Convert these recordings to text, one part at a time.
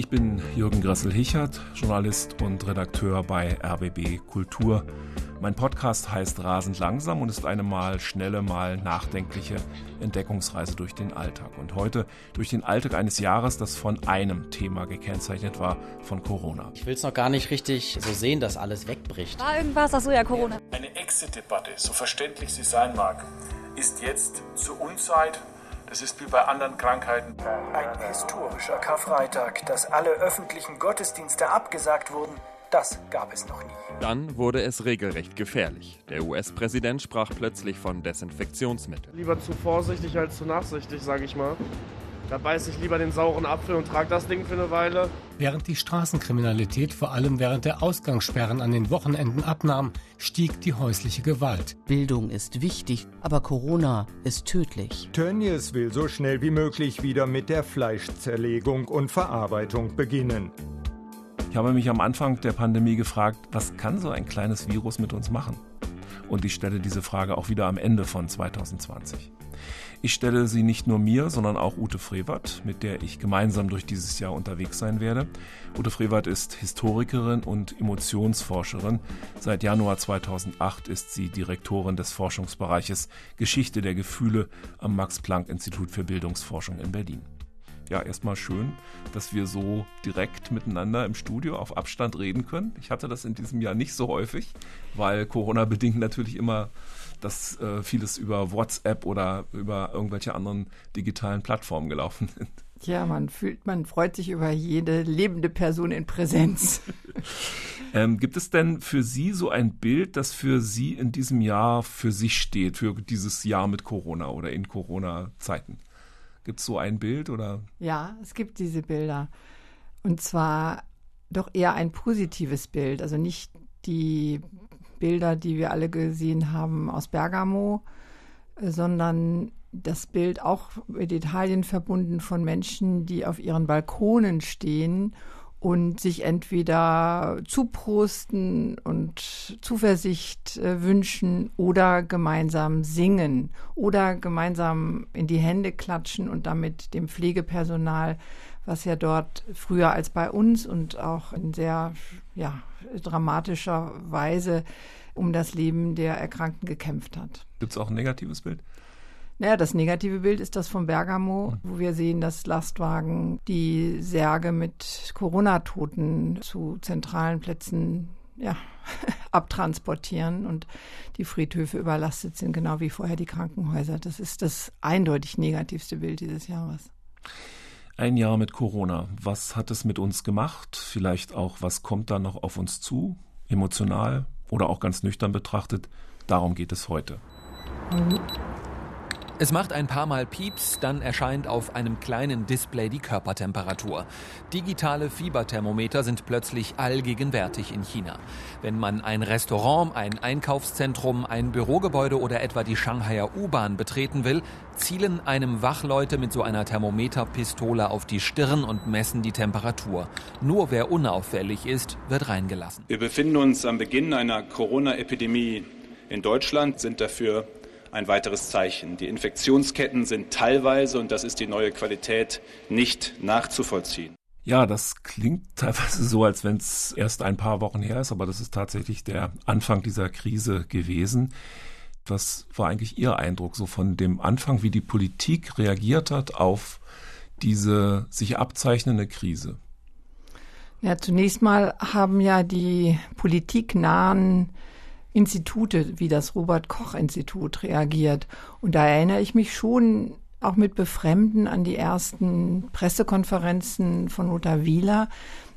Ich bin Jürgen Gressel-Hichert, Journalist und Redakteur bei RBB Kultur. Mein Podcast heißt Rasend langsam und ist eine mal schnelle, mal nachdenkliche Entdeckungsreise durch den Alltag. Und heute durch den Alltag eines Jahres, das von einem Thema gekennzeichnet war, von Corona. Ich will es noch gar nicht richtig so sehen, dass alles wegbricht. War irgendwas? Achso, ja, Corona. Eine Exit-Debatte, so verständlich sie sein mag, ist jetzt zur Unzeit das ist wie bei anderen Krankheiten. Ein historischer Karfreitag, dass alle öffentlichen Gottesdienste abgesagt wurden, das gab es noch nie. Dann wurde es regelrecht gefährlich. Der US-Präsident sprach plötzlich von Desinfektionsmitteln. Lieber zu vorsichtig als zu nachsichtig, sage ich mal. Da beiß ich lieber den sauren Apfel und trage das Ding für eine Weile. Während die Straßenkriminalität vor allem während der Ausgangssperren an den Wochenenden abnahm, stieg die häusliche Gewalt. Bildung ist wichtig, aber Corona ist tödlich. Tönnies will so schnell wie möglich wieder mit der Fleischzerlegung und Verarbeitung beginnen. Ich habe mich am Anfang der Pandemie gefragt, was kann so ein kleines Virus mit uns machen? Und ich stelle diese Frage auch wieder am Ende von 2020. Ich stelle sie nicht nur mir, sondern auch Ute Frevert, mit der ich gemeinsam durch dieses Jahr unterwegs sein werde. Ute Frevert ist Historikerin und Emotionsforscherin. Seit Januar 2008 ist sie Direktorin des Forschungsbereiches Geschichte der Gefühle am Max-Planck-Institut für Bildungsforschung in Berlin ja, erstmal schön, dass wir so direkt miteinander im Studio auf Abstand reden können. Ich hatte das in diesem Jahr nicht so häufig, weil Corona-bedingt natürlich immer dass äh, vieles über WhatsApp oder über irgendwelche anderen digitalen Plattformen gelaufen sind. Ja, man fühlt, man freut sich über jede lebende Person in Präsenz. ähm, gibt es denn für Sie so ein Bild, das für Sie in diesem Jahr für sich steht, für dieses Jahr mit Corona oder in Corona-Zeiten? Gibt es so ein Bild oder? Ja, es gibt diese Bilder. Und zwar doch eher ein positives Bild. Also nicht die Bilder, die wir alle gesehen haben aus Bergamo, sondern das Bild auch mit Italien verbunden von Menschen, die auf ihren Balkonen stehen und sich entweder zuprosten und Zuversicht äh, wünschen oder gemeinsam singen oder gemeinsam in die Hände klatschen und damit dem Pflegepersonal, was ja dort früher als bei uns und auch in sehr ja, dramatischer Weise um das Leben der Erkrankten gekämpft hat. Gibt es auch ein negatives Bild? Naja, das negative Bild ist das von Bergamo, wo wir sehen, dass Lastwagen die Särge mit Corona-Toten zu zentralen Plätzen ja, abtransportieren und die Friedhöfe überlastet sind, genau wie vorher die Krankenhäuser. Das ist das eindeutig negativste Bild dieses Jahres. Ein Jahr mit Corona. Was hat es mit uns gemacht? Vielleicht auch, was kommt da noch auf uns zu? Emotional oder auch ganz nüchtern betrachtet? Darum geht es heute. Mhm. Es macht ein paar Mal Pieps, dann erscheint auf einem kleinen Display die Körpertemperatur. Digitale Fieberthermometer sind plötzlich allgegenwärtig in China. Wenn man ein Restaurant, ein Einkaufszentrum, ein Bürogebäude oder etwa die Shanghaier U-Bahn betreten will, zielen einem Wachleute mit so einer Thermometerpistole auf die Stirn und messen die Temperatur. Nur wer unauffällig ist, wird reingelassen. Wir befinden uns am Beginn einer Corona-Epidemie in Deutschland, sind dafür ein weiteres Zeichen. Die Infektionsketten sind teilweise, und das ist die neue Qualität, nicht nachzuvollziehen. Ja, das klingt teilweise so, als wenn es erst ein paar Wochen her ist, aber das ist tatsächlich der Anfang dieser Krise gewesen. Was war eigentlich Ihr Eindruck so von dem Anfang, wie die Politik reagiert hat auf diese sich abzeichnende Krise? Ja, zunächst mal haben ja die politiknahen Institute wie das Robert Koch Institut reagiert. Und da erinnere ich mich schon auch mit Befremden an die ersten Pressekonferenzen von Lothar Wieler,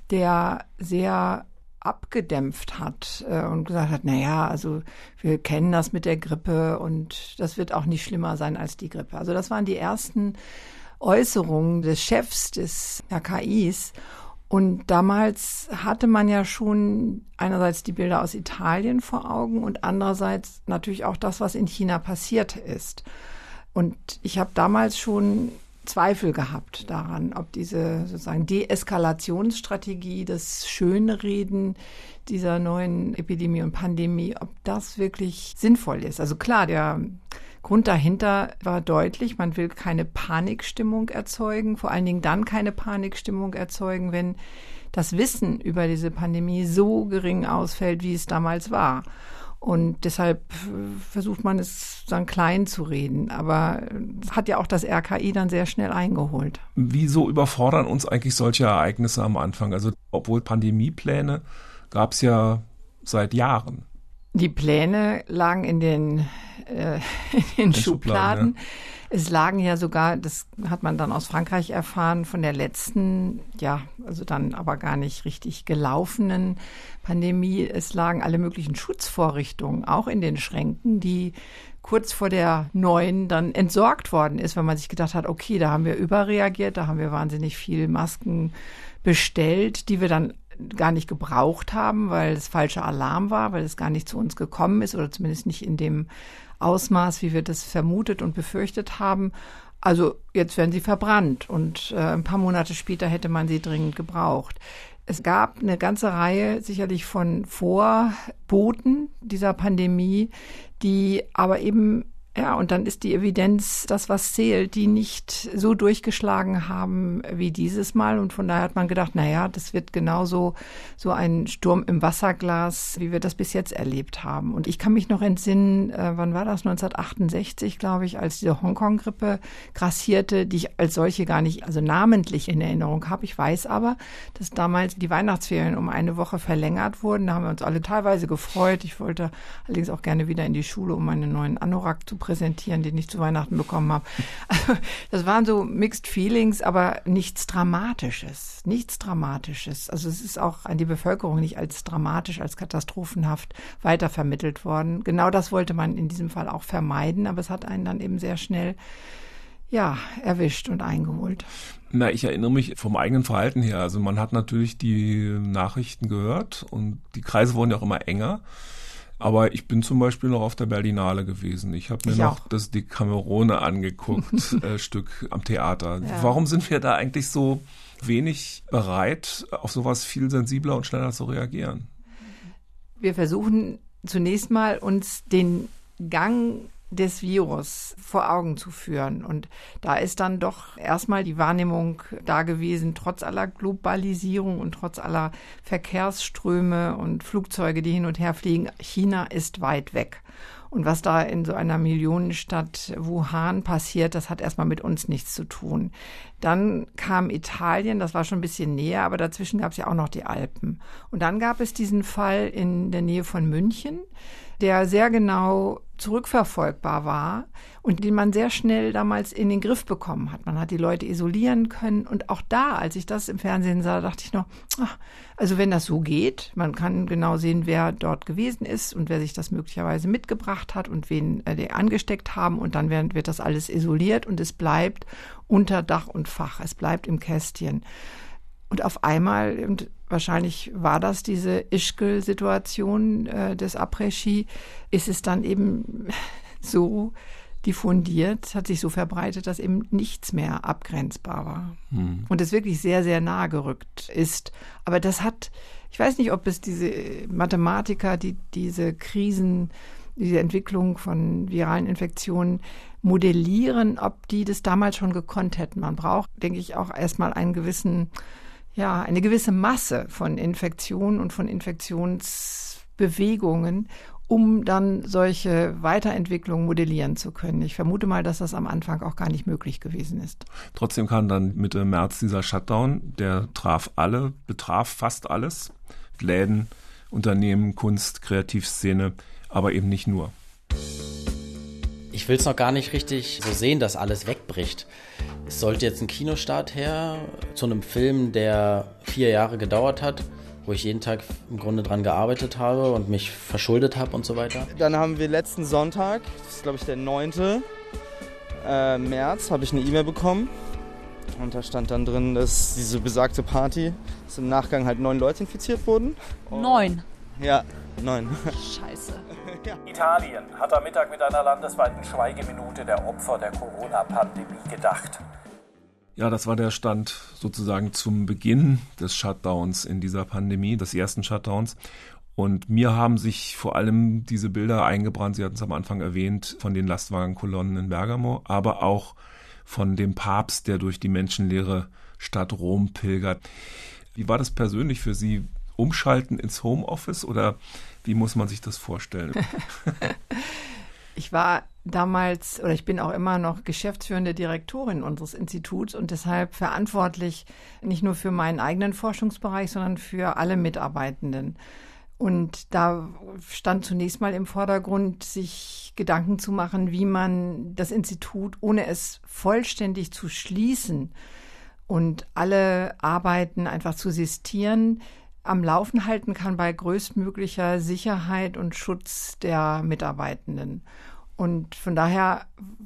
der sehr abgedämpft hat äh, und gesagt hat, na ja, also wir kennen das mit der Grippe und das wird auch nicht schlimmer sein als die Grippe. Also das waren die ersten Äußerungen des Chefs des RKIs und damals hatte man ja schon einerseits die Bilder aus Italien vor Augen und andererseits natürlich auch das, was in China passiert ist. Und ich habe damals schon Zweifel gehabt daran, ob diese sozusagen Deeskalationsstrategie, das Schönreden dieser neuen Epidemie und Pandemie, ob das wirklich sinnvoll ist. Also klar, der Grund dahinter war deutlich, man will keine Panikstimmung erzeugen, vor allen Dingen dann keine Panikstimmung erzeugen, wenn das Wissen über diese Pandemie so gering ausfällt, wie es damals war. Und deshalb äh, versucht man es dann klein zu reden. Aber hat ja auch das RKI dann sehr schnell eingeholt. Wieso überfordern uns eigentlich solche Ereignisse am Anfang? Also obwohl Pandemiepläne gab es ja seit Jahren. Die Pläne lagen in den, äh, in den Schubladen. Schubladen ja. Es lagen ja sogar, das hat man dann aus Frankreich erfahren, von der letzten, ja, also dann aber gar nicht richtig gelaufenen Pandemie. Es lagen alle möglichen Schutzvorrichtungen auch in den Schränken, die kurz vor der neuen dann entsorgt worden ist, weil man sich gedacht hat, okay, da haben wir überreagiert, da haben wir wahnsinnig viel Masken bestellt, die wir dann gar nicht gebraucht haben, weil es falscher Alarm war, weil es gar nicht zu uns gekommen ist oder zumindest nicht in dem Ausmaß, wie wir das vermutet und befürchtet haben. Also jetzt werden sie verbrannt und äh, ein paar Monate später hätte man sie dringend gebraucht. Es gab eine ganze Reihe sicherlich von Vorboten dieser Pandemie, die aber eben ja, und dann ist die Evidenz das, was zählt, die nicht so durchgeschlagen haben wie dieses Mal. Und von daher hat man gedacht, na ja, das wird genauso so ein Sturm im Wasserglas, wie wir das bis jetzt erlebt haben. Und ich kann mich noch entsinnen, äh, wann war das? 1968, glaube ich, als diese Hongkong-Grippe grassierte, die ich als solche gar nicht, also namentlich in Erinnerung habe. Ich weiß aber, dass damals die Weihnachtsferien um eine Woche verlängert wurden. Da haben wir uns alle teilweise gefreut. Ich wollte allerdings auch gerne wieder in die Schule, um meinen neuen Anorak zu präsentieren, den ich zu Weihnachten bekommen habe. Also, das waren so Mixed Feelings, aber nichts Dramatisches. Nichts Dramatisches. Also es ist auch an die Bevölkerung nicht als dramatisch, als katastrophenhaft weitervermittelt worden. Genau das wollte man in diesem Fall auch vermeiden, aber es hat einen dann eben sehr schnell ja, erwischt und eingeholt. Na, ich erinnere mich vom eigenen Verhalten her. Also man hat natürlich die Nachrichten gehört und die Kreise wurden ja auch immer enger. Aber ich bin zum Beispiel noch auf der Berlinale gewesen. Ich habe mir ich noch auch. das Decamerone angeguckt, äh, Stück am Theater. Ja. Warum sind wir da eigentlich so wenig bereit, auf sowas viel sensibler und schneller zu reagieren? Wir versuchen zunächst mal uns den Gang des Virus vor Augen zu führen. Und da ist dann doch erstmal die Wahrnehmung da gewesen, trotz aller Globalisierung und trotz aller Verkehrsströme und Flugzeuge, die hin und her fliegen, China ist weit weg. Und was da in so einer Millionenstadt Wuhan passiert, das hat erstmal mit uns nichts zu tun. Dann kam Italien, das war schon ein bisschen näher, aber dazwischen gab es ja auch noch die Alpen. Und dann gab es diesen Fall in der Nähe von München der sehr genau zurückverfolgbar war und den man sehr schnell damals in den Griff bekommen hat. Man hat die Leute isolieren können und auch da, als ich das im Fernsehen sah, dachte ich noch, ach, also wenn das so geht, man kann genau sehen, wer dort gewesen ist und wer sich das möglicherweise mitgebracht hat und wen äh, die angesteckt haben und dann wird, wird das alles isoliert und es bleibt unter Dach und Fach, es bleibt im Kästchen. Und auf einmal, und wahrscheinlich war das diese Ischgl-Situation äh, des Après-Ski, ist es dann eben so diffundiert, hat sich so verbreitet, dass eben nichts mehr abgrenzbar war. Hm. Und es wirklich sehr, sehr nah gerückt ist. Aber das hat, ich weiß nicht, ob es diese Mathematiker, die diese Krisen, diese Entwicklung von viralen Infektionen modellieren, ob die das damals schon gekonnt hätten. Man braucht, denke ich, auch erstmal einen gewissen ja, eine gewisse Masse von Infektionen und von Infektionsbewegungen, um dann solche Weiterentwicklungen modellieren zu können. Ich vermute mal, dass das am Anfang auch gar nicht möglich gewesen ist. Trotzdem kam dann Mitte März dieser Shutdown, der traf alle, betraf fast alles. Läden, Unternehmen, Kunst, Kreativszene, aber eben nicht nur. Ich will es noch gar nicht richtig so sehen, dass alles wegbricht. Es sollte jetzt ein Kinostart her zu einem Film, der vier Jahre gedauert hat, wo ich jeden Tag im Grunde dran gearbeitet habe und mich verschuldet habe und so weiter. Dann haben wir letzten Sonntag, das ist glaube ich der 9. Äh, März, habe ich eine E-Mail bekommen. Und da stand dann drin, dass diese besagte Party, dass im Nachgang halt neun Leute infiziert wurden. Neun? Ja, neun. Scheiße. Ja. Italien hat am Mittag mit einer landesweiten Schweigeminute der Opfer der Corona-Pandemie gedacht. Ja, das war der Stand sozusagen zum Beginn des Shutdowns in dieser Pandemie, des ersten Shutdowns. Und mir haben sich vor allem diese Bilder eingebrannt, Sie hatten es am Anfang erwähnt, von den Lastwagenkolonnen in Bergamo, aber auch von dem Papst, der durch die menschenleere Stadt Rom pilgert. Wie war das persönlich für Sie? Umschalten ins Homeoffice oder wie muss man sich das vorstellen? ich war damals oder ich bin auch immer noch geschäftsführende Direktorin unseres Instituts und deshalb verantwortlich nicht nur für meinen eigenen Forschungsbereich, sondern für alle Mitarbeitenden. Und da stand zunächst mal im Vordergrund, sich Gedanken zu machen, wie man das Institut, ohne es vollständig zu schließen und alle Arbeiten einfach zu sistieren, am Laufen halten kann bei größtmöglicher Sicherheit und Schutz der Mitarbeitenden. Und von daher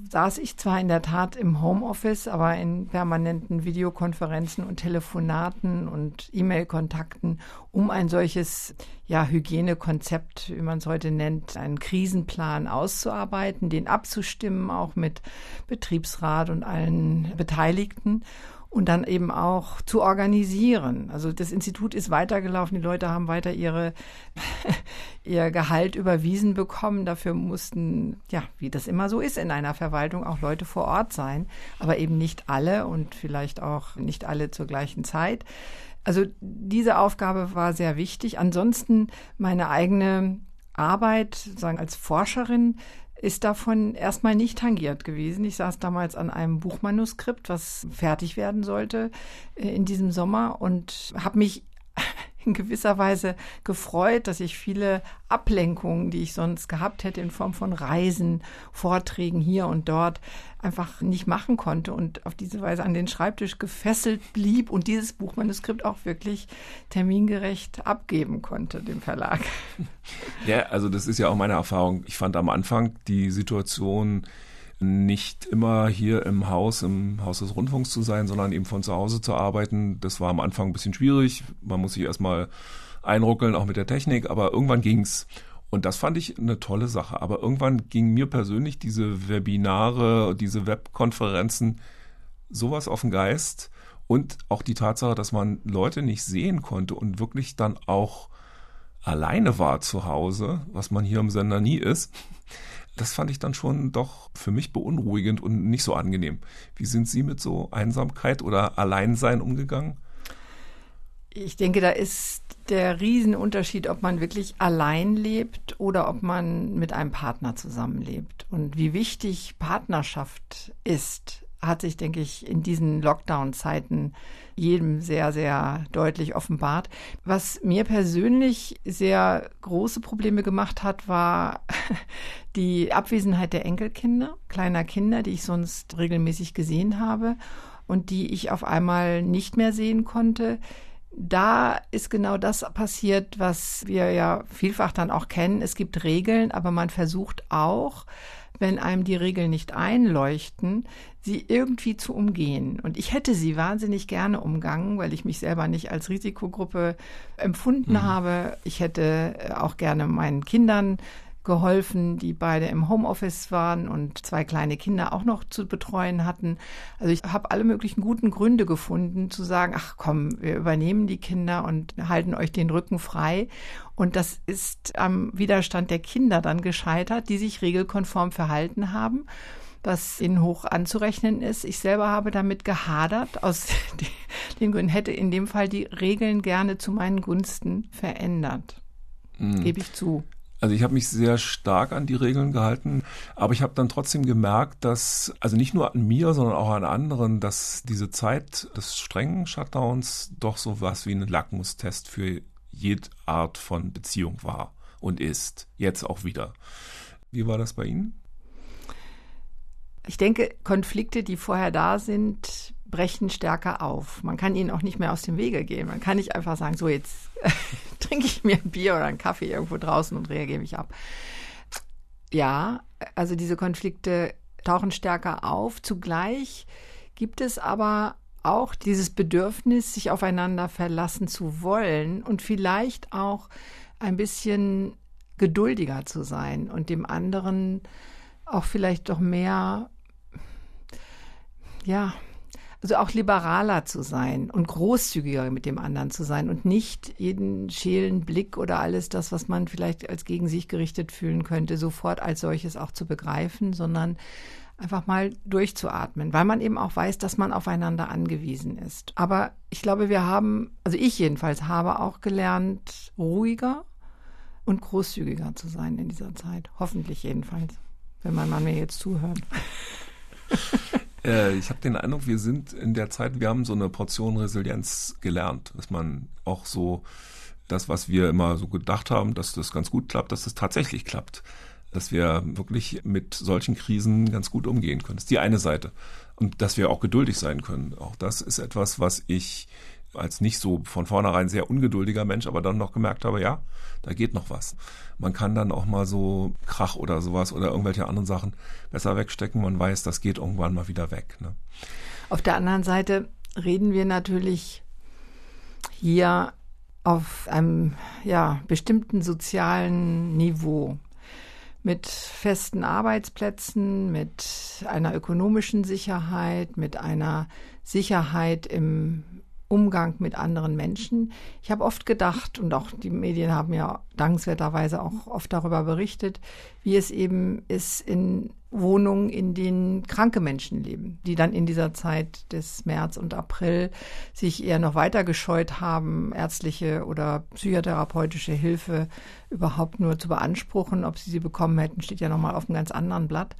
saß ich zwar in der Tat im Homeoffice, aber in permanenten Videokonferenzen und Telefonaten und E-Mail-Kontakten, um ein solches ja, Hygienekonzept, wie man es heute nennt, einen Krisenplan auszuarbeiten, den abzustimmen, auch mit Betriebsrat und allen Beteiligten und dann eben auch zu organisieren. Also das Institut ist weitergelaufen, die Leute haben weiter ihre, ihr Gehalt überwiesen bekommen. Dafür mussten, ja, wie das immer so ist in einer Verwaltung, auch Leute vor Ort sein, aber eben nicht alle und vielleicht auch nicht alle zur gleichen Zeit. Also diese Aufgabe war sehr wichtig. Ansonsten meine eigene Arbeit, sagen als Forscherin, ist davon erstmal nicht tangiert gewesen. Ich saß damals an einem Buchmanuskript, was fertig werden sollte äh, in diesem Sommer und habe mich in gewisser Weise gefreut, dass ich viele Ablenkungen, die ich sonst gehabt hätte in Form von Reisen, Vorträgen hier und dort, einfach nicht machen konnte und auf diese Weise an den Schreibtisch gefesselt blieb und dieses Buchmanuskript auch wirklich termingerecht abgeben konnte dem Verlag. Ja, also das ist ja auch meine Erfahrung. Ich fand am Anfang die Situation nicht immer hier im Haus, im Haus des Rundfunks zu sein, sondern eben von zu Hause zu arbeiten. Das war am Anfang ein bisschen schwierig. Man muss sich erstmal einruckeln, auch mit der Technik, aber irgendwann ging's. Und das fand ich eine tolle Sache. Aber irgendwann ging mir persönlich diese Webinare, diese Webkonferenzen sowas auf den Geist und auch die Tatsache, dass man Leute nicht sehen konnte und wirklich dann auch alleine war zu Hause, was man hier im Sender nie ist das fand ich dann schon doch für mich beunruhigend und nicht so angenehm. Wie sind Sie mit so Einsamkeit oder Alleinsein umgegangen? Ich denke, da ist der Riesenunterschied, ob man wirklich allein lebt oder ob man mit einem Partner zusammenlebt. Und wie wichtig Partnerschaft ist, hat sich, denke ich, in diesen Lockdown-Zeiten jedem sehr, sehr deutlich offenbart. Was mir persönlich sehr große Probleme gemacht hat, war die Abwesenheit der Enkelkinder, kleiner Kinder, die ich sonst regelmäßig gesehen habe und die ich auf einmal nicht mehr sehen konnte. Da ist genau das passiert, was wir ja vielfach dann auch kennen. Es gibt Regeln, aber man versucht auch, wenn einem die Regeln nicht einleuchten, sie irgendwie zu umgehen. Und ich hätte sie wahnsinnig gerne umgangen, weil ich mich selber nicht als Risikogruppe empfunden mhm. habe. Ich hätte äh, auch gerne meinen Kindern geholfen, die beide im Homeoffice waren und zwei kleine Kinder auch noch zu betreuen hatten. Also ich habe alle möglichen guten Gründe gefunden, zu sagen, ach komm, wir übernehmen die Kinder und halten euch den Rücken frei. Und das ist am Widerstand der Kinder dann gescheitert, die sich regelkonform verhalten haben was ihnen hoch anzurechnen ist. Ich selber habe damit gehadert. Aus den Gründen hätte in dem Fall die Regeln gerne zu meinen Gunsten verändert. Mhm. Gebe ich zu. Also ich habe mich sehr stark an die Regeln gehalten, aber ich habe dann trotzdem gemerkt, dass, also nicht nur an mir, sondern auch an anderen, dass diese Zeit des strengen Shutdowns doch so was wie ein Lackmustest für jede Art von Beziehung war und ist. Jetzt auch wieder. Wie war das bei Ihnen? Ich denke, Konflikte, die vorher da sind, brechen stärker auf. Man kann ihnen auch nicht mehr aus dem Wege gehen. Man kann nicht einfach sagen, so jetzt trinke ich mir ein Bier oder einen Kaffee irgendwo draußen und reagiere mich ab. Ja, also diese Konflikte tauchen stärker auf. Zugleich gibt es aber auch dieses Bedürfnis, sich aufeinander verlassen zu wollen und vielleicht auch ein bisschen geduldiger zu sein und dem anderen auch vielleicht doch mehr, ja, also auch liberaler zu sein und großzügiger mit dem anderen zu sein und nicht jeden schälen Blick oder alles das, was man vielleicht als gegen sich gerichtet fühlen könnte, sofort als solches auch zu begreifen, sondern einfach mal durchzuatmen, weil man eben auch weiß, dass man aufeinander angewiesen ist. Aber ich glaube, wir haben, also ich jedenfalls habe auch gelernt, ruhiger und großzügiger zu sein in dieser Zeit. Hoffentlich jedenfalls, wenn mein Mann mir jetzt zuhört. Äh, ich habe den Eindruck, wir sind in der Zeit, wir haben so eine Portion Resilienz gelernt, dass man auch so das, was wir immer so gedacht haben, dass das ganz gut klappt, dass das tatsächlich klappt. Dass wir wirklich mit solchen Krisen ganz gut umgehen können. Das ist die eine Seite. Und dass wir auch geduldig sein können. Auch das ist etwas, was ich als nicht so von vornherein sehr ungeduldiger Mensch, aber dann noch gemerkt habe, ja, da geht noch was. Man kann dann auch mal so Krach oder sowas oder irgendwelche anderen Sachen besser wegstecken. Man weiß, das geht irgendwann mal wieder weg. Ne? Auf der anderen Seite reden wir natürlich hier auf einem ja, bestimmten sozialen Niveau mit festen Arbeitsplätzen, mit einer ökonomischen Sicherheit, mit einer Sicherheit im Umgang mit anderen Menschen. Ich habe oft gedacht, und auch die Medien haben ja dankenswerterweise auch oft darüber berichtet, wie es eben ist in Wohnungen, in denen kranke Menschen leben, die dann in dieser Zeit des März und April sich eher noch weiter gescheut haben, ärztliche oder psychotherapeutische Hilfe überhaupt nur zu beanspruchen. Ob sie sie bekommen hätten, steht ja nochmal auf einem ganz anderen Blatt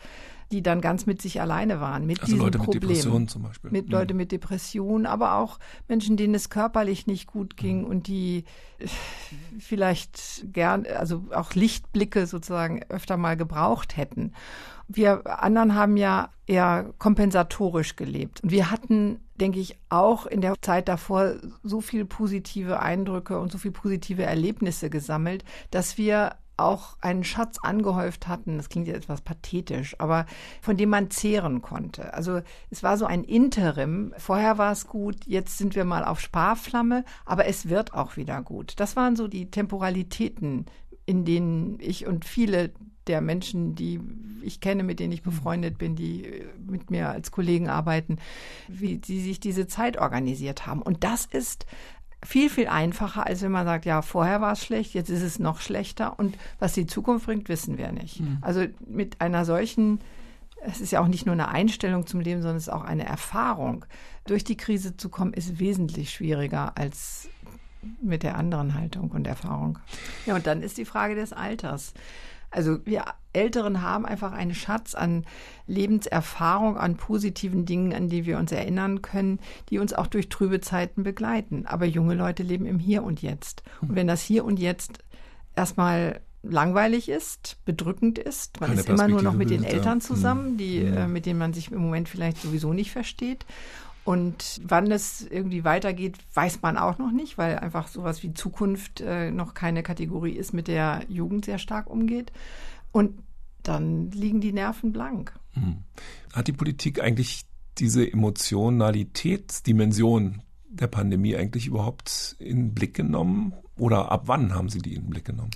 die dann ganz mit sich alleine waren, mit also diesem Leute Problem. Mit Depressionen zum Beispiel. Mit mhm. Leute mit Depressionen, aber auch Menschen, denen es körperlich nicht gut ging mhm. und die äh, vielleicht gern, also auch Lichtblicke sozusagen öfter mal gebraucht hätten. Wir anderen haben ja eher kompensatorisch gelebt. Und wir hatten, denke ich, auch in der Zeit davor so viele positive Eindrücke und so viele positive Erlebnisse gesammelt, dass wir auch einen Schatz angehäuft hatten, das klingt jetzt etwas pathetisch, aber von dem man zehren konnte. Also es war so ein Interim. Vorher war es gut, jetzt sind wir mal auf Sparflamme, aber es wird auch wieder gut. Das waren so die Temporalitäten, in denen ich und viele der Menschen, die ich kenne, mit denen ich befreundet bin, die mit mir als Kollegen arbeiten, wie sie sich diese Zeit organisiert haben. Und das ist viel, viel einfacher, als wenn man sagt, ja, vorher war es schlecht, jetzt ist es noch schlechter und was die Zukunft bringt, wissen wir nicht. Mhm. Also mit einer solchen, es ist ja auch nicht nur eine Einstellung zum Leben, sondern es ist auch eine Erfahrung. Durch die Krise zu kommen, ist wesentlich schwieriger als mit der anderen Haltung und Erfahrung. Ja, und dann ist die Frage des Alters. Also wir Älteren haben einfach einen Schatz an Lebenserfahrung, an positiven Dingen, an die wir uns erinnern können, die uns auch durch trübe Zeiten begleiten. Aber junge Leute leben im Hier und Jetzt. Und wenn das Hier und Jetzt erstmal langweilig ist, bedrückend ist. Man Keine ist immer nur noch mit den Eltern zusammen, die, ja. äh, mit denen man sich im Moment vielleicht sowieso nicht versteht. Und wann es irgendwie weitergeht, weiß man auch noch nicht, weil einfach sowas wie Zukunft äh, noch keine Kategorie ist, mit der Jugend sehr stark umgeht. Und dann liegen die Nerven blank. Hm. Hat die Politik eigentlich diese Emotionalitätsdimension der Pandemie eigentlich überhaupt in den Blick genommen? Oder ab wann haben Sie die in den Blick genommen?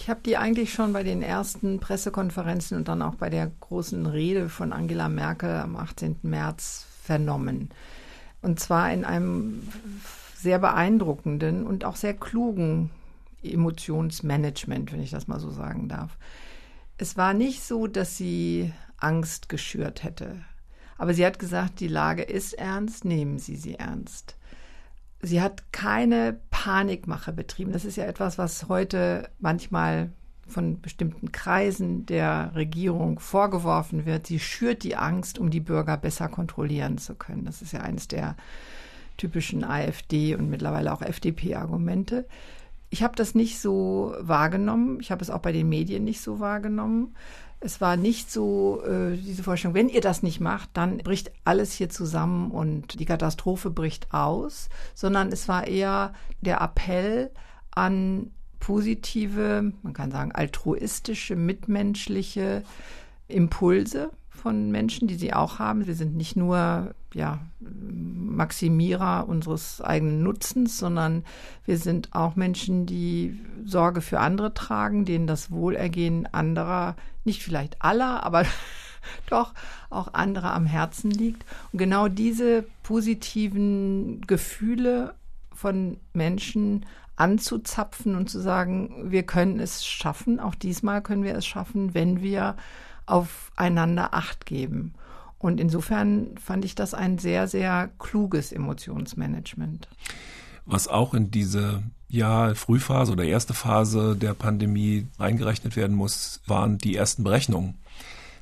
Ich habe die eigentlich schon bei den ersten Pressekonferenzen und dann auch bei der großen Rede von Angela Merkel am 18. März vernommen. Und zwar in einem sehr beeindruckenden und auch sehr klugen Emotionsmanagement, wenn ich das mal so sagen darf. Es war nicht so, dass sie Angst geschürt hätte. Aber sie hat gesagt, die Lage ist ernst, nehmen Sie sie ernst. Sie hat keine Panikmache betrieben. Das ist ja etwas, was heute manchmal von bestimmten Kreisen der Regierung vorgeworfen wird, sie schürt die Angst, um die Bürger besser kontrollieren zu können. Das ist ja eines der typischen AfD und mittlerweile auch FDP-Argumente. Ich habe das nicht so wahrgenommen. Ich habe es auch bei den Medien nicht so wahrgenommen. Es war nicht so äh, diese Vorstellung, wenn ihr das nicht macht, dann bricht alles hier zusammen und die Katastrophe bricht aus, sondern es war eher der Appell an positive, man kann sagen altruistische, mitmenschliche Impulse von Menschen, die sie auch haben. Wir sind nicht nur ja, Maximierer unseres eigenen Nutzens, sondern wir sind auch Menschen, die Sorge für andere tragen, denen das Wohlergehen anderer, nicht vielleicht aller, aber doch auch andere am Herzen liegt. Und genau diese positiven Gefühle von Menschen anzuzapfen und zu sagen, wir können es schaffen, auch diesmal können wir es schaffen, wenn wir aufeinander Acht geben. Und insofern fand ich das ein sehr, sehr kluges Emotionsmanagement. Was auch in diese ja, Frühphase oder erste Phase der Pandemie eingerechnet werden muss, waren die ersten Berechnungen,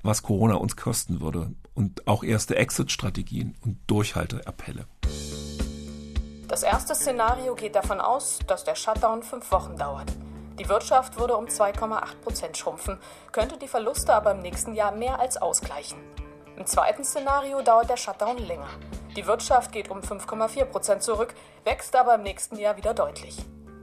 was Corona uns kosten würde und auch erste Exit-Strategien und Durchhalteappelle. Das erste Szenario geht davon aus, dass der Shutdown fünf Wochen dauert. Die Wirtschaft würde um 2,8 Prozent schrumpfen, könnte die Verluste aber im nächsten Jahr mehr als ausgleichen. Im zweiten Szenario dauert der Shutdown länger. Die Wirtschaft geht um 5,4 Prozent zurück, wächst aber im nächsten Jahr wieder deutlich.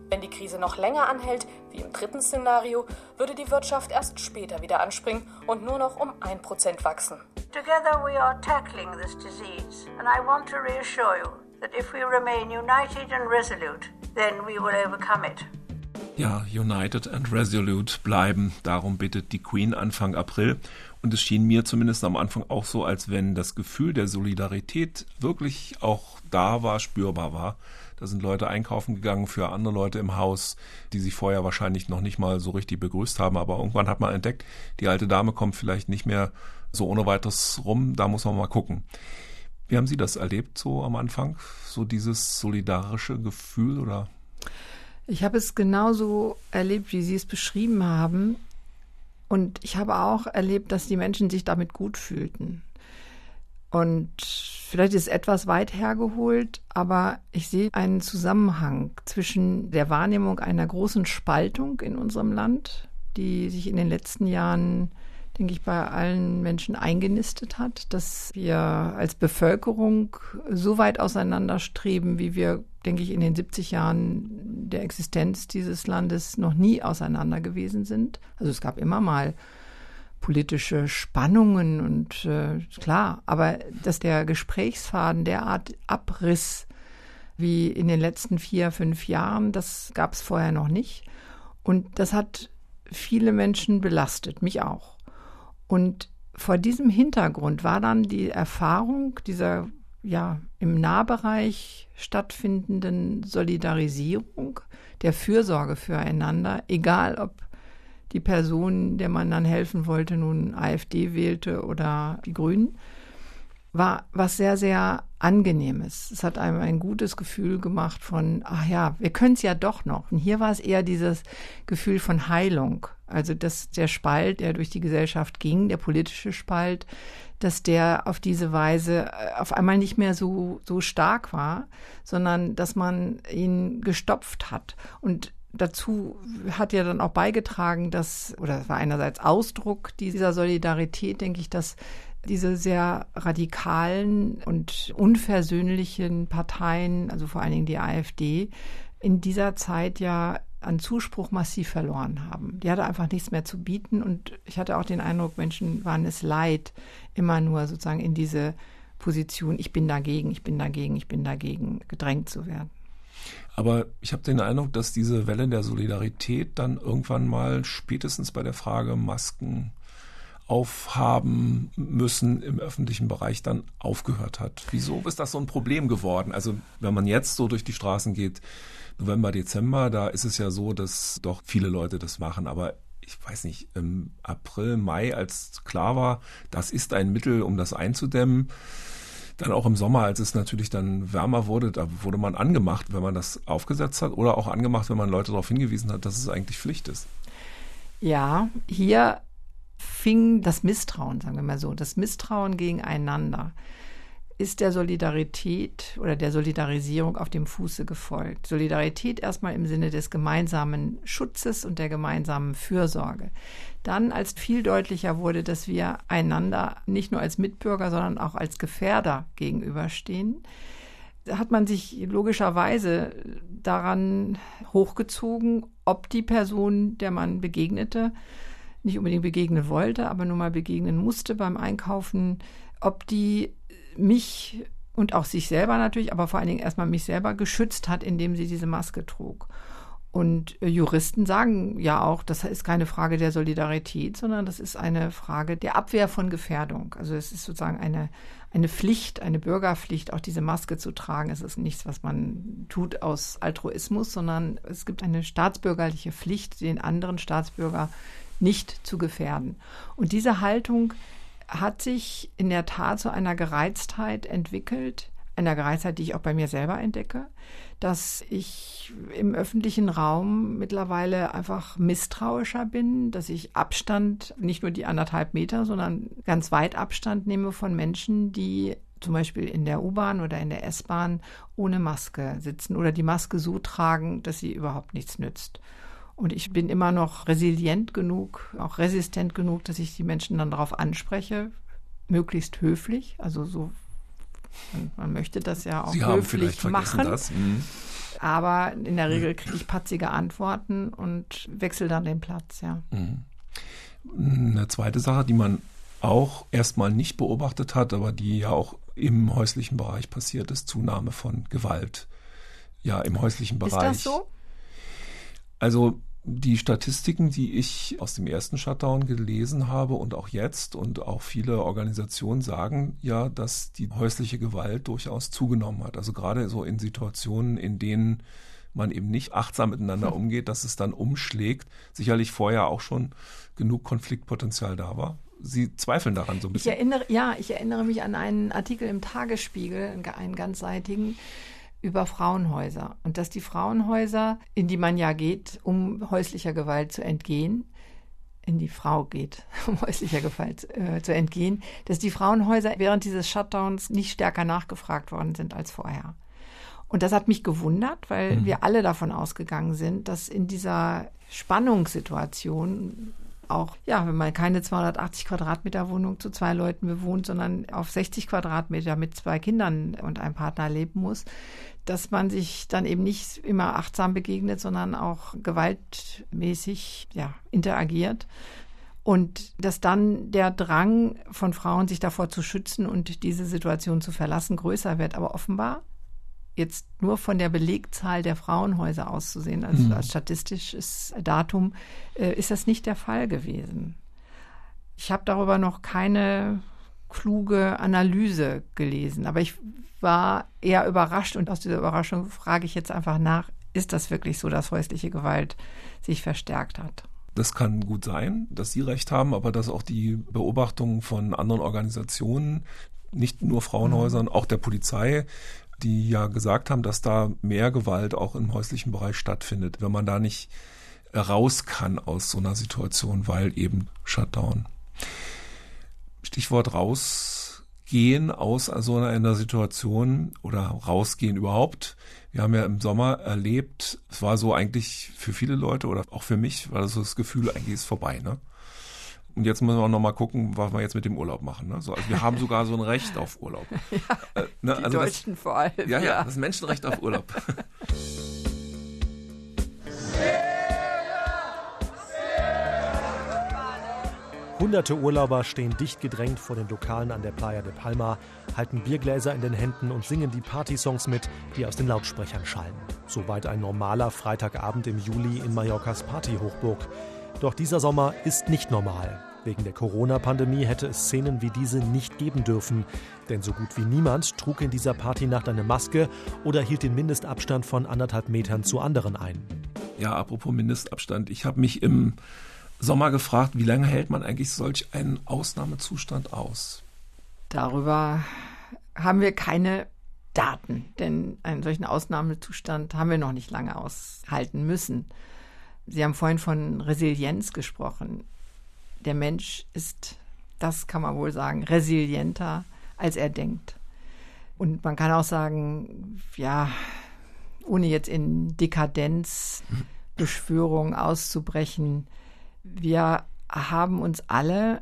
Wenn die Krise noch länger anhält, wie im dritten Szenario, würde die Wirtschaft erst später wieder anspringen und nur noch um 1% wachsen. Together we are tackling this disease and I want to reassure you that if we remain united and resolute, then we will overcome it. Ja, united and resolute bleiben, darum bittet die Queen Anfang April. Und es schien mir zumindest am Anfang auch so, als wenn das Gefühl der Solidarität wirklich auch da war, spürbar war. Da sind Leute einkaufen gegangen für andere Leute im Haus, die sich vorher wahrscheinlich noch nicht mal so richtig begrüßt haben. Aber irgendwann hat man entdeckt, die alte Dame kommt vielleicht nicht mehr so ohne weiteres rum. Da muss man mal gucken. Wie haben Sie das erlebt so am Anfang? So dieses solidarische Gefühl oder? Ich habe es genauso erlebt, wie Sie es beschrieben haben. Und ich habe auch erlebt, dass die Menschen sich damit gut fühlten. Und vielleicht ist etwas weit hergeholt, aber ich sehe einen Zusammenhang zwischen der Wahrnehmung einer großen Spaltung in unserem Land, die sich in den letzten Jahren denke ich, bei allen Menschen eingenistet hat, dass wir als Bevölkerung so weit auseinanderstreben, wie wir, denke ich, in den 70 Jahren der Existenz dieses Landes noch nie auseinander gewesen sind. Also es gab immer mal politische Spannungen und äh, klar, aber dass der Gesprächsfaden derart abriss wie in den letzten vier, fünf Jahren, das gab es vorher noch nicht. Und das hat viele Menschen belastet, mich auch. Und vor diesem Hintergrund war dann die Erfahrung dieser ja im Nahbereich stattfindenden Solidarisierung, der Fürsorge füreinander, egal ob die Person, der man dann helfen wollte, nun AfD wählte oder die Grünen, war was sehr, sehr Angenehmes. Es hat einem ein gutes Gefühl gemacht von, ach ja, wir können es ja doch noch. Und hier war es eher dieses Gefühl von Heilung. Also, dass der Spalt, der durch die Gesellschaft ging, der politische Spalt, dass der auf diese Weise äh, auf einmal nicht mehr so, so stark war, sondern dass man ihn gestopft hat. Und dazu hat ja dann auch beigetragen, dass, oder das war einerseits Ausdruck dieser Solidarität, denke ich, dass diese sehr radikalen und unversöhnlichen Parteien, also vor allen Dingen die AfD, in dieser Zeit ja an Zuspruch massiv verloren haben. Die hatte einfach nichts mehr zu bieten und ich hatte auch den Eindruck, Menschen waren es leid, immer nur sozusagen in diese Position, ich bin dagegen, ich bin dagegen, ich bin dagegen gedrängt zu werden. Aber ich habe den Eindruck, dass diese Welle der Solidarität dann irgendwann mal spätestens bei der Frage Masken aufhaben müssen im öffentlichen Bereich dann aufgehört hat. Wieso ist das so ein Problem geworden? Also wenn man jetzt so durch die Straßen geht, November, Dezember, da ist es ja so, dass doch viele Leute das machen, aber ich weiß nicht, im April, Mai, als klar war, das ist ein Mittel, um das einzudämmen, dann auch im Sommer, als es natürlich dann wärmer wurde, da wurde man angemacht, wenn man das aufgesetzt hat oder auch angemacht, wenn man Leute darauf hingewiesen hat, dass es eigentlich Pflicht ist. Ja, hier fing das Misstrauen, sagen wir mal so, das Misstrauen gegeneinander ist der Solidarität oder der Solidarisierung auf dem Fuße gefolgt. Solidarität erstmal im Sinne des gemeinsamen Schutzes und der gemeinsamen Fürsorge. Dann, als viel deutlicher wurde, dass wir einander nicht nur als Mitbürger, sondern auch als Gefährder gegenüberstehen, hat man sich logischerweise daran hochgezogen, ob die Person, der man begegnete, nicht unbedingt begegnen wollte, aber nun mal begegnen musste beim Einkaufen, ob die mich und auch sich selber natürlich, aber vor allen Dingen erstmal mich selber geschützt hat, indem sie diese Maske trug. Und äh, Juristen sagen ja auch, das ist keine Frage der Solidarität, sondern das ist eine Frage der Abwehr von Gefährdung. Also es ist sozusagen eine, eine Pflicht, eine Bürgerpflicht, auch diese Maske zu tragen. Es ist nichts, was man tut aus Altruismus, sondern es gibt eine staatsbürgerliche Pflicht, den anderen Staatsbürger nicht zu gefährden. Und diese Haltung hat sich in der Tat zu einer Gereiztheit entwickelt, einer Gereiztheit, die ich auch bei mir selber entdecke, dass ich im öffentlichen Raum mittlerweile einfach misstrauischer bin, dass ich Abstand, nicht nur die anderthalb Meter, sondern ganz weit Abstand nehme von Menschen, die zum Beispiel in der U-Bahn oder in der S-Bahn ohne Maske sitzen oder die Maske so tragen, dass sie überhaupt nichts nützt. Und ich bin immer noch resilient genug, auch resistent genug, dass ich die Menschen dann darauf anspreche, möglichst höflich, also so man möchte das ja auch Sie höflich machen. Mhm. Aber in der Regel kriege ich patzige Antworten und wechsle dann den Platz, ja. Mhm. Eine zweite Sache, die man auch erstmal nicht beobachtet hat, aber die ja auch im häuslichen Bereich passiert ist, Zunahme von Gewalt. Ja, im häuslichen Bereich. Ist das so? Also die Statistiken, die ich aus dem ersten Shutdown gelesen habe und auch jetzt und auch viele Organisationen sagen ja, dass die häusliche Gewalt durchaus zugenommen hat. Also gerade so in Situationen, in denen man eben nicht achtsam miteinander hm. umgeht, dass es dann umschlägt. Sicherlich vorher auch schon genug Konfliktpotenzial da war. Sie zweifeln daran so ein bisschen. Ich erinnere, ja, ich erinnere mich an einen Artikel im Tagesspiegel, einen ganzseitigen, über Frauenhäuser und dass die Frauenhäuser, in die man ja geht, um häuslicher Gewalt zu entgehen, in die Frau geht, um häuslicher Gewalt äh, zu entgehen, dass die Frauenhäuser während dieses Shutdowns nicht stärker nachgefragt worden sind als vorher. Und das hat mich gewundert, weil mhm. wir alle davon ausgegangen sind, dass in dieser Spannungssituation auch, ja, wenn man keine 280 Quadratmeter Wohnung zu zwei Leuten bewohnt, sondern auf 60 Quadratmeter mit zwei Kindern und einem Partner leben muss, dass man sich dann eben nicht immer achtsam begegnet, sondern auch gewaltmäßig, ja, interagiert. Und dass dann der Drang von Frauen, sich davor zu schützen und diese Situation zu verlassen, größer wird. Aber offenbar jetzt nur von der Belegzahl der Frauenhäuser auszusehen, also mhm. als statistisches Datum, äh, ist das nicht der Fall gewesen. Ich habe darüber noch keine kluge Analyse gelesen, aber ich war eher überrascht und aus dieser Überraschung frage ich jetzt einfach nach, ist das wirklich so, dass häusliche Gewalt sich verstärkt hat? Das kann gut sein, dass Sie recht haben, aber dass auch die Beobachtungen von anderen Organisationen, nicht nur Frauenhäusern, mhm. auch der Polizei, die ja gesagt haben, dass da mehr Gewalt auch im häuslichen Bereich stattfindet, wenn man da nicht raus kann aus so einer Situation, weil eben Shutdown. Stichwort rausgehen aus so einer Situation oder rausgehen überhaupt. Wir haben ja im Sommer erlebt, es war so eigentlich für viele Leute oder auch für mich, war das so das Gefühl, eigentlich ist vorbei, ne? Und jetzt müssen wir noch mal gucken, was wir jetzt mit dem Urlaub machen. Ne? So, also wir haben sogar so ein Recht auf Urlaub. Ja, äh, ne? Die also Deutschen das, vor allem. Ja, ja, ja, das Menschenrecht auf Urlaub. Hunderte Urlauber stehen dicht gedrängt vor den Lokalen an der Playa de Palma, halten Biergläser in den Händen und singen die Partysongs mit, die aus den Lautsprechern schallen. Soweit ein normaler Freitagabend im Juli in Mallorcas Partyhochburg. Doch dieser Sommer ist nicht normal. Wegen der Corona-Pandemie hätte es Szenen wie diese nicht geben dürfen. Denn so gut wie niemand trug in dieser Partynacht eine Maske oder hielt den Mindestabstand von anderthalb Metern zu anderen ein. Ja, apropos Mindestabstand. Ich habe mich im Sommer gefragt, wie lange hält man eigentlich solch einen Ausnahmezustand aus? Darüber haben wir keine Daten, denn einen solchen Ausnahmezustand haben wir noch nicht lange aushalten müssen. Sie haben vorhin von Resilienz gesprochen. Der Mensch ist, das kann man wohl sagen, resilienter, als er denkt. Und man kann auch sagen, ja, ohne jetzt in Dekadenz, Beschwörung auszubrechen, wir haben uns alle,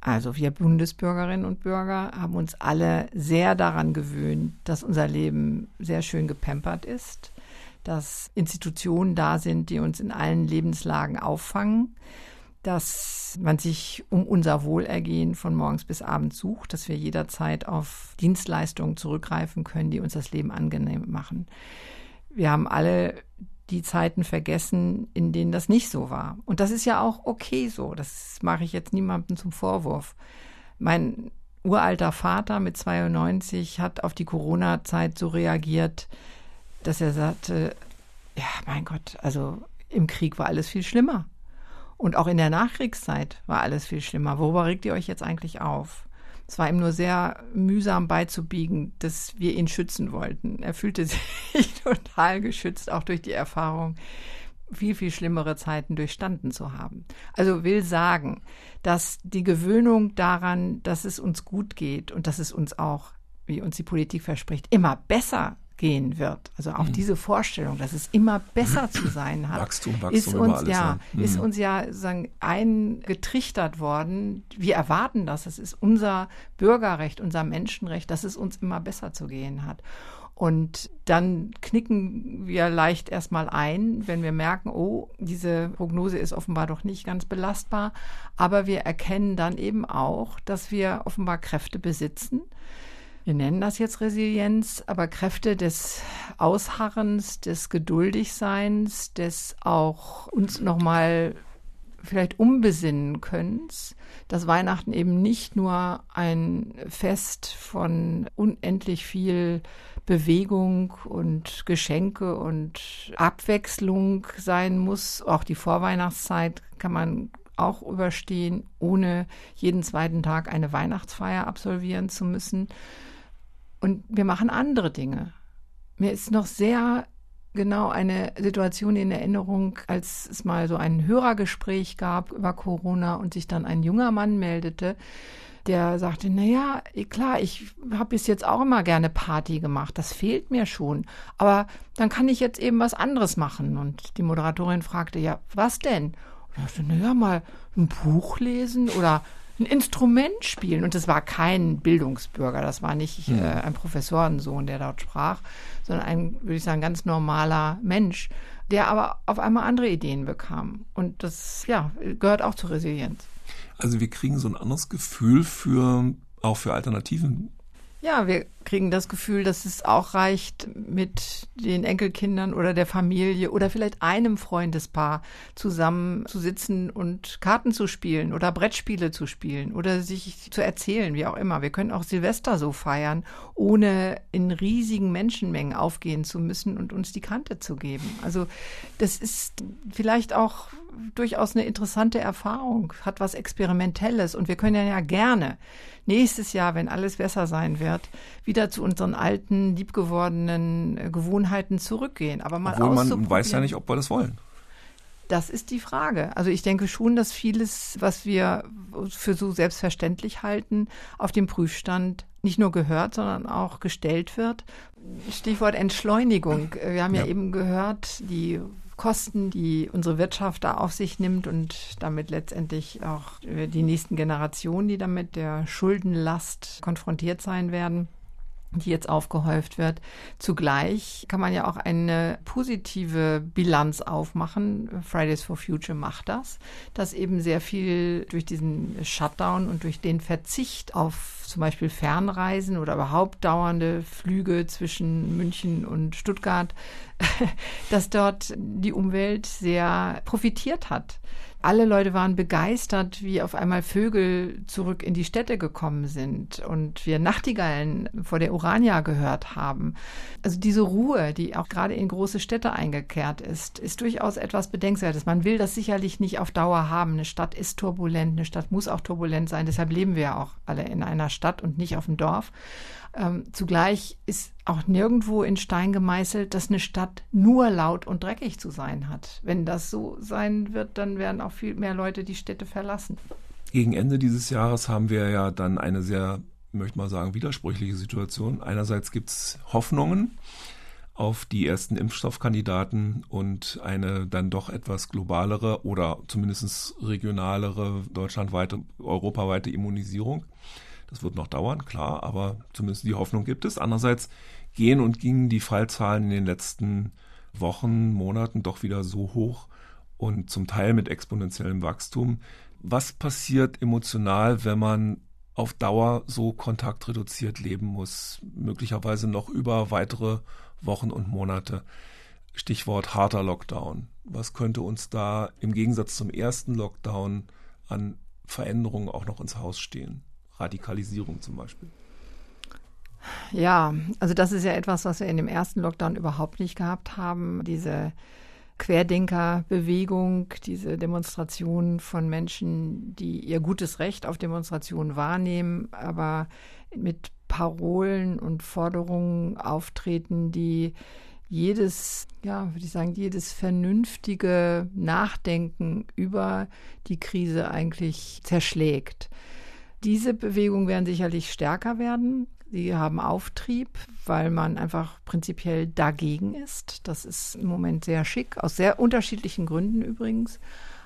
also wir Bundesbürgerinnen und Bürger, haben uns alle sehr daran gewöhnt, dass unser Leben sehr schön gepampert ist dass Institutionen da sind, die uns in allen Lebenslagen auffangen, dass man sich um unser Wohlergehen von morgens bis abends sucht, dass wir jederzeit auf Dienstleistungen zurückgreifen können, die uns das Leben angenehm machen. Wir haben alle die Zeiten vergessen, in denen das nicht so war. Und das ist ja auch okay so. Das mache ich jetzt niemandem zum Vorwurf. Mein uralter Vater mit 92 hat auf die Corona-Zeit so reagiert, dass er sagte, ja, mein Gott, also im Krieg war alles viel schlimmer. Und auch in der Nachkriegszeit war alles viel schlimmer. Worüber regt ihr euch jetzt eigentlich auf? Es war ihm nur sehr mühsam beizubiegen, dass wir ihn schützen wollten. Er fühlte sich total geschützt, auch durch die Erfahrung, viel, viel schlimmere Zeiten durchstanden zu haben. Also will sagen, dass die Gewöhnung daran, dass es uns gut geht und dass es uns auch, wie uns die Politik verspricht, immer besser gehen wird. Also auch mhm. diese Vorstellung, dass es immer besser zu sein hat, Wachstum, Wachstum, ist uns ja, mhm. ist uns ja sagen, eingetrichtert worden. Wir erwarten das. Es ist unser Bürgerrecht, unser Menschenrecht, dass es uns immer besser zu gehen hat. Und dann knicken wir leicht erstmal ein, wenn wir merken, oh, diese Prognose ist offenbar doch nicht ganz belastbar. Aber wir erkennen dann eben auch, dass wir offenbar Kräfte besitzen, wir nennen das jetzt Resilienz, aber Kräfte des Ausharrens, des Geduldigseins, des auch uns nochmal vielleicht umbesinnen können, dass Weihnachten eben nicht nur ein Fest von unendlich viel Bewegung und Geschenke und Abwechslung sein muss. Auch die Vorweihnachtszeit kann man auch überstehen, ohne jeden zweiten Tag eine Weihnachtsfeier absolvieren zu müssen. Und wir machen andere Dinge. Mir ist noch sehr genau eine Situation in Erinnerung, als es mal so ein Hörergespräch gab über Corona und sich dann ein junger Mann meldete, der sagte, na ja, klar, ich habe bis jetzt auch immer gerne Party gemacht, das fehlt mir schon, aber dann kann ich jetzt eben was anderes machen. Und die Moderatorin fragte, ja, was denn? Und er sagte, na ja, mal ein Buch lesen oder ein Instrument spielen. Und es war kein Bildungsbürger, das war nicht äh, ein Professorensohn, der dort sprach, sondern ein, würde ich sagen, ganz normaler Mensch, der aber auf einmal andere Ideen bekam. Und das, ja, gehört auch zur Resilienz. Also wir kriegen so ein anderes Gefühl für, auch für Alternativen ja, wir kriegen das Gefühl, dass es auch reicht, mit den Enkelkindern oder der Familie oder vielleicht einem Freundespaar zusammen zu sitzen und Karten zu spielen oder Brettspiele zu spielen oder sich zu erzählen, wie auch immer. Wir können auch Silvester so feiern, ohne in riesigen Menschenmengen aufgehen zu müssen und uns die Kante zu geben. Also das ist vielleicht auch durchaus eine interessante Erfahrung, hat was Experimentelles und wir können ja gerne nächstes Jahr, wenn alles besser sein wird, wieder zu unseren alten, liebgewordenen äh, Gewohnheiten zurückgehen. Aber mal Obwohl man weiß ja nicht, ob wir das wollen. Das ist die Frage. Also ich denke schon, dass vieles, was wir für so selbstverständlich halten, auf dem Prüfstand nicht nur gehört, sondern auch gestellt wird. Stichwort Entschleunigung. Wir haben ja, ja eben gehört, die Kosten, die unsere Wirtschaft da auf sich nimmt und damit letztendlich auch die nächsten Generationen, die damit der Schuldenlast konfrontiert sein werden die jetzt aufgehäuft wird. Zugleich kann man ja auch eine positive Bilanz aufmachen. Fridays for Future macht das, dass eben sehr viel durch diesen Shutdown und durch den Verzicht auf zum Beispiel Fernreisen oder überhaupt dauernde Flüge zwischen München und Stuttgart, dass dort die Umwelt sehr profitiert hat. Alle Leute waren begeistert, wie auf einmal Vögel zurück in die Städte gekommen sind und wir Nachtigallen vor der Urania gehört haben. Also diese Ruhe, die auch gerade in große Städte eingekehrt ist, ist durchaus etwas Bedenkenswertes. Man will das sicherlich nicht auf Dauer haben. Eine Stadt ist turbulent, eine Stadt muss auch turbulent sein. Deshalb leben wir ja auch alle in einer Stadt und nicht auf dem Dorf. Ähm, zugleich ist auch nirgendwo in Stein gemeißelt, dass eine Stadt nur laut und dreckig zu sein hat. Wenn das so sein wird, dann werden auch viel mehr Leute die Städte verlassen. Gegen Ende dieses Jahres haben wir ja dann eine sehr, möchte mal sagen, widersprüchliche Situation. Einerseits gibt es Hoffnungen auf die ersten Impfstoffkandidaten und eine dann doch etwas globalere oder zumindest regionalere, deutschlandweite, europaweite Immunisierung. Das wird noch dauern, klar, aber zumindest die Hoffnung gibt es. Andererseits gehen und gingen die Fallzahlen in den letzten Wochen, Monaten doch wieder so hoch und zum Teil mit exponentiellem Wachstum. Was passiert emotional, wenn man auf Dauer so kontaktreduziert leben muss, möglicherweise noch über weitere Wochen und Monate? Stichwort harter Lockdown. Was könnte uns da im Gegensatz zum ersten Lockdown an Veränderungen auch noch ins Haus stehen? Radikalisierung zum Beispiel. Ja, also das ist ja etwas, was wir in dem ersten Lockdown überhaupt nicht gehabt haben. Diese Querdenkerbewegung, diese Demonstration von Menschen, die ihr gutes Recht auf Demonstrationen wahrnehmen, aber mit Parolen und Forderungen auftreten, die jedes, ja, würde ich sagen, jedes vernünftige Nachdenken über die Krise eigentlich zerschlägt. Diese Bewegungen werden sicherlich stärker werden. Sie haben Auftrieb, weil man einfach prinzipiell dagegen ist. Das ist im Moment sehr schick, aus sehr unterschiedlichen Gründen übrigens.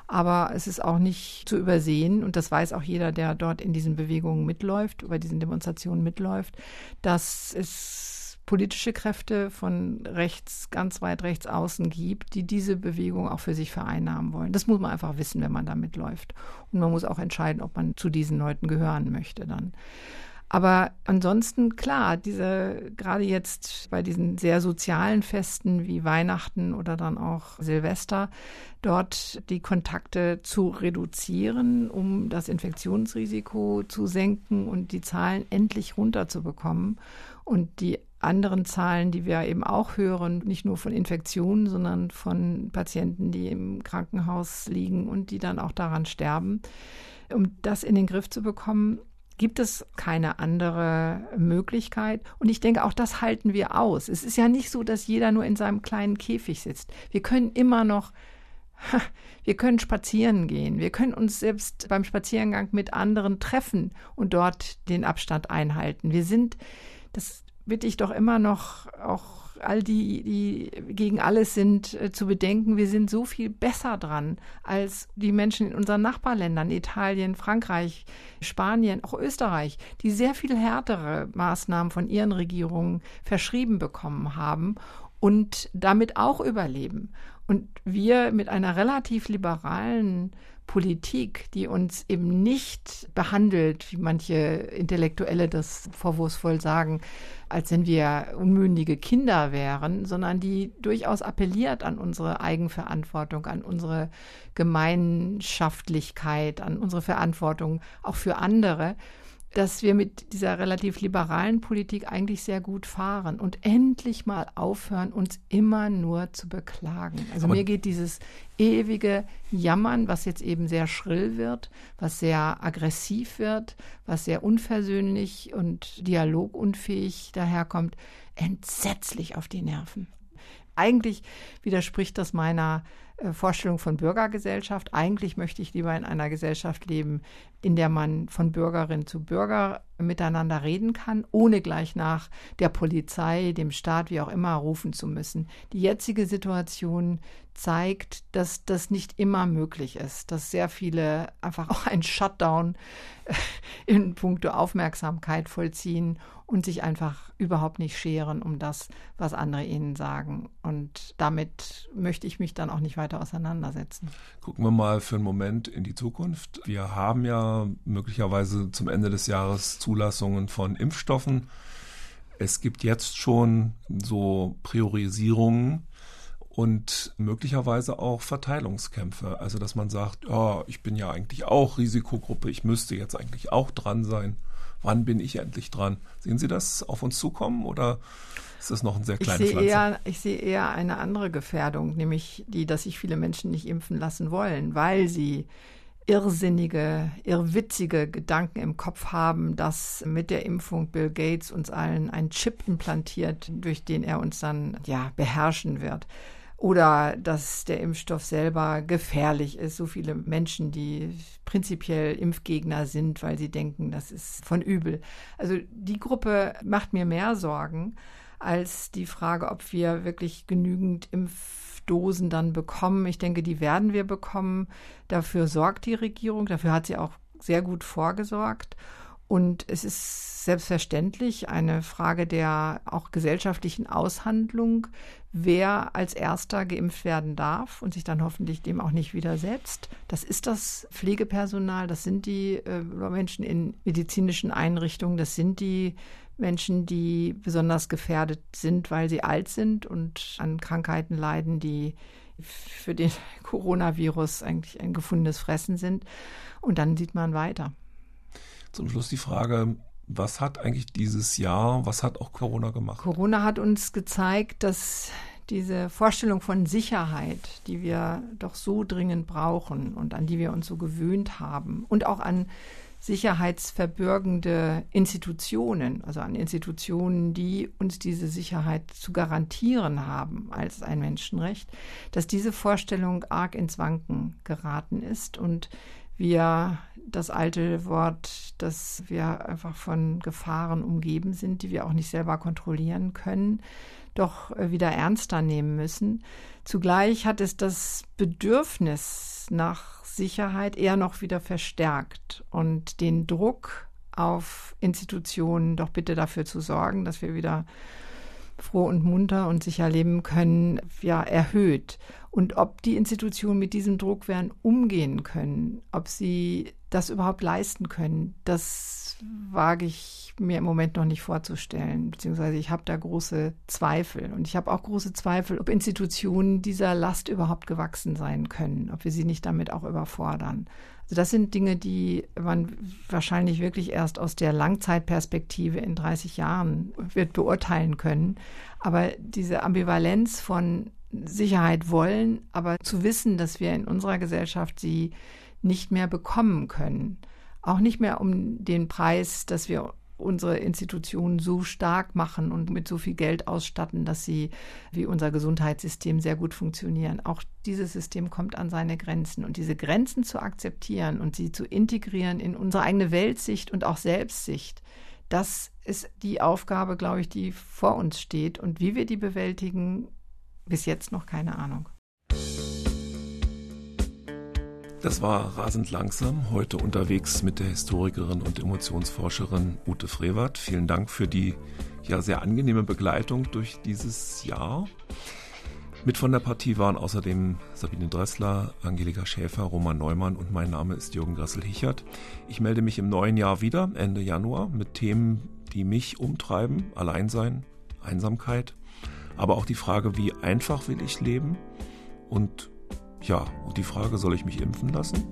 Aber es ist auch nicht zu übersehen, und das weiß auch jeder, der dort in diesen Bewegungen mitläuft, bei diesen Demonstrationen mitläuft, dass es politische Kräfte von rechts, ganz weit rechts außen gibt, die diese Bewegung auch für sich vereinnahmen wollen. Das muss man einfach wissen, wenn man da mitläuft. Und man muss auch entscheiden, ob man zu diesen Leuten gehören möchte dann. Aber ansonsten, klar, diese, gerade jetzt bei diesen sehr sozialen Festen wie Weihnachten oder dann auch Silvester, dort die Kontakte zu reduzieren, um das Infektionsrisiko zu senken und die Zahlen endlich runterzubekommen. Und die anderen Zahlen, die wir eben auch hören, nicht nur von Infektionen, sondern von Patienten, die im Krankenhaus liegen und die dann auch daran sterben. Um das in den Griff zu bekommen, gibt es keine andere Möglichkeit. Und ich denke, auch das halten wir aus. Es ist ja nicht so, dass jeder nur in seinem kleinen Käfig sitzt. Wir können immer noch, wir können spazieren gehen. Wir können uns selbst beim Spaziergang mit anderen treffen und dort den Abstand einhalten. Wir sind, das bitte ich doch immer noch auch all die, die gegen alles sind, äh, zu bedenken, wir sind so viel besser dran als die Menschen in unseren Nachbarländern, Italien, Frankreich, Spanien, auch Österreich, die sehr viel härtere Maßnahmen von ihren Regierungen verschrieben bekommen haben und damit auch überleben. Und wir mit einer relativ liberalen Politik, die uns eben nicht behandelt, wie manche Intellektuelle das vorwurfsvoll sagen, als wenn wir unmündige Kinder wären, sondern die durchaus appelliert an unsere Eigenverantwortung, an unsere Gemeinschaftlichkeit, an unsere Verantwortung auch für andere dass wir mit dieser relativ liberalen Politik eigentlich sehr gut fahren und endlich mal aufhören, uns immer nur zu beklagen. Also Aber mir geht dieses ewige Jammern, was jetzt eben sehr schrill wird, was sehr aggressiv wird, was sehr unversöhnlich und dialogunfähig daherkommt, entsetzlich auf die Nerven. Eigentlich widerspricht das meiner äh, Vorstellung von Bürgergesellschaft. Eigentlich möchte ich lieber in einer Gesellschaft leben, in der man von Bürgerin zu Bürger miteinander reden kann, ohne gleich nach der Polizei, dem Staat, wie auch immer, rufen zu müssen. Die jetzige Situation zeigt, dass das nicht immer möglich ist, dass sehr viele einfach auch einen Shutdown in puncto Aufmerksamkeit vollziehen und sich einfach überhaupt nicht scheren um das, was andere ihnen sagen. Und damit möchte ich mich dann auch nicht weiter auseinandersetzen. Gucken wir mal für einen Moment in die Zukunft. Wir haben ja möglicherweise zum Ende des Jahres Zulassungen von Impfstoffen. Es gibt jetzt schon so Priorisierungen und möglicherweise auch Verteilungskämpfe. Also dass man sagt, ja, ich bin ja eigentlich auch Risikogruppe, ich müsste jetzt eigentlich auch dran sein. Wann bin ich endlich dran? Sehen Sie das auf uns zukommen oder ist das noch ein sehr kleines ich sehe eher, Ich sehe eher eine andere Gefährdung, nämlich die, dass sich viele Menschen nicht impfen lassen wollen, weil sie irrsinnige, irrwitzige Gedanken im Kopf haben, dass mit der Impfung Bill Gates uns allen ein Chip implantiert, durch den er uns dann ja beherrschen wird oder dass der Impfstoff selber gefährlich ist. So viele Menschen, die prinzipiell Impfgegner sind, weil sie denken, das ist von übel. Also die Gruppe macht mir mehr Sorgen als die Frage, ob wir wirklich genügend Impfdosen dann bekommen. Ich denke, die werden wir bekommen. Dafür sorgt die Regierung, dafür hat sie auch sehr gut vorgesorgt. Und es ist selbstverständlich eine Frage der auch gesellschaftlichen Aushandlung, wer als erster geimpft werden darf und sich dann hoffentlich dem auch nicht widersetzt. Das ist das Pflegepersonal, das sind die äh, Menschen in medizinischen Einrichtungen, das sind die Menschen, die besonders gefährdet sind, weil sie alt sind und an Krankheiten leiden, die für den Coronavirus eigentlich ein gefundenes Fressen sind. Und dann sieht man weiter. Zum Schluss die Frage, was hat eigentlich dieses Jahr, was hat auch Corona gemacht? Corona hat uns gezeigt, dass diese Vorstellung von Sicherheit, die wir doch so dringend brauchen und an die wir uns so gewöhnt haben und auch an sicherheitsverbürgende Institutionen, also an Institutionen, die uns diese Sicherheit zu garantieren haben als ein Menschenrecht, dass diese Vorstellung arg ins Wanken geraten ist und wir das alte Wort, dass wir einfach von Gefahren umgeben sind, die wir auch nicht selber kontrollieren können, doch äh, wieder ernster nehmen müssen. Zugleich hat es das Bedürfnis nach Sicherheit eher noch wieder verstärkt und den Druck auf Institutionen doch bitte dafür zu sorgen, dass wir wieder froh und munter und sicher leben können, ja, erhöht. Und ob die Institutionen mit diesem Druck werden umgehen können, ob sie das überhaupt leisten können, das wage ich mir im Moment noch nicht vorzustellen, beziehungsweise ich habe da große Zweifel. Und ich habe auch große Zweifel, ob Institutionen dieser Last überhaupt gewachsen sein können, ob wir sie nicht damit auch überfordern. Also das sind Dinge, die man wahrscheinlich wirklich erst aus der Langzeitperspektive in 30 Jahren wird beurteilen können. Aber diese Ambivalenz von Sicherheit wollen, aber zu wissen, dass wir in unserer Gesellschaft sie nicht mehr bekommen können. Auch nicht mehr um den Preis, dass wir unsere Institutionen so stark machen und mit so viel Geld ausstatten, dass sie wie unser Gesundheitssystem sehr gut funktionieren. Auch dieses System kommt an seine Grenzen. Und diese Grenzen zu akzeptieren und sie zu integrieren in unsere eigene Weltsicht und auch Selbstsicht, das ist die Aufgabe, glaube ich, die vor uns steht. Und wie wir die bewältigen, bis jetzt noch keine Ahnung. Das war rasend langsam. Heute unterwegs mit der Historikerin und Emotionsforscherin Ute Frevert. Vielen Dank für die ja sehr angenehme Begleitung durch dieses Jahr. Mit von der Partie waren außerdem Sabine Dressler, Angelika Schäfer, Roman Neumann und mein Name ist Jürgen Gressel-Hichert. Ich melde mich im neuen Jahr wieder, Ende Januar, mit Themen, die mich umtreiben. Alleinsein, Einsamkeit, aber auch die Frage, wie einfach will ich leben und ja, und die Frage, soll ich mich impfen lassen?